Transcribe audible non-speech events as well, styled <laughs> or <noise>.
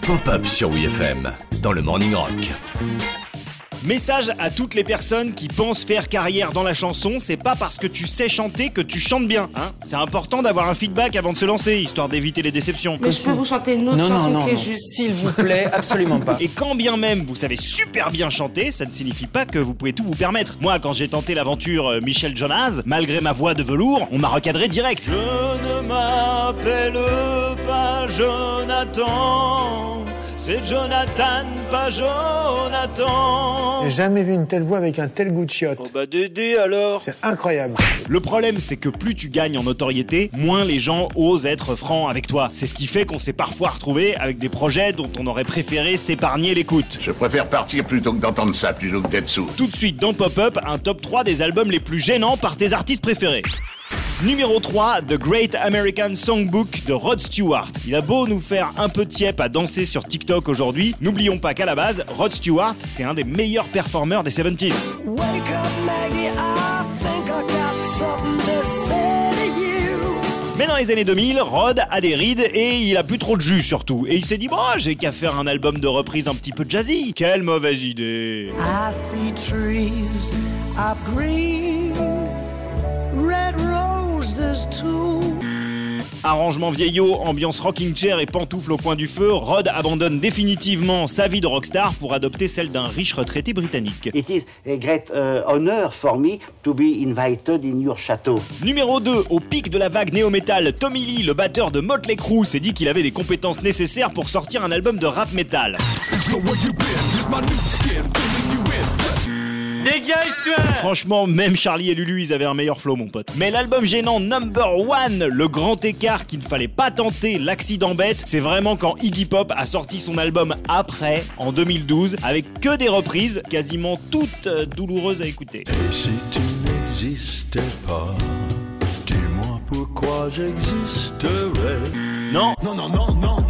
Pop-up sur WFM dans le Morning Rock. Message à toutes les personnes qui pensent faire carrière dans la chanson, c'est pas parce que tu sais chanter que tu chantes bien. Hein c'est important d'avoir un feedback avant de se lancer, histoire d'éviter les déceptions. Mais je peux vous chanter une autre Non, chanson non, qui est non. juste. S'il vous plaît, absolument pas. <laughs> Et quand bien même vous savez super bien chanter, ça ne signifie pas que vous pouvez tout vous permettre. Moi, quand j'ai tenté l'aventure euh, Michel Jonas, malgré ma voix de velours, on m'a recadré direct. Je ne m'appelle pas Jonathan, c'est Jonathan, pas Jonathan. J'ai jamais vu une telle voix avec un tel goût de chiotte. Oh bah Dédé alors C'est incroyable. Le problème, c'est que plus tu gagnes en notoriété, moins les gens osent être francs avec toi. C'est ce qui fait qu'on s'est parfois retrouvé avec des projets dont on aurait préféré s'épargner l'écoute. Je préfère partir plutôt que d'entendre ça, plutôt que d'être sourd. Tout de suite dans Pop-Up, un top 3 des albums les plus gênants par tes artistes préférés. Numéro 3, The Great American Songbook de Rod Stewart. Il a beau nous faire un peu tiep à danser sur TikTok aujourd'hui, n'oublions pas qu'à la base, Rod Stewart, c'est un des meilleurs performeurs des 70s. Wake up, Maggie, I think I got something to say to you. Mais dans les années 2000, Rod a des rides et il a plus trop de jus surtout. Et il s'est dit, bon, j'ai qu'à faire un album de reprise un petit peu jazzy. Quelle mauvaise idée. I see trees of green, red. Arrangement vieillot, ambiance rocking chair et pantoufles au coin du feu, Rod abandonne définitivement sa vie de rockstar pour adopter celle d'un riche retraité britannique. It is a great uh, honor for me to be invited in your château. Numéro 2, au pic de la vague néo-metal, Tommy Lee, le batteur de Motley Crue, s'est dit qu'il avait des compétences nécessaires pour sortir un album de rap metal. Franchement, même Charlie et Lulu, ils avaient un meilleur flow, mon pote. Mais l'album gênant Number One, le grand écart qu'il ne fallait pas tenter, l'accident bête, c'est vraiment quand Iggy Pop a sorti son album après, en 2012, avec que des reprises, quasiment toutes euh, douloureuses à écouter. Si tu n'existais pas, dis-moi pourquoi j'existerais. Non, non, non, non, non.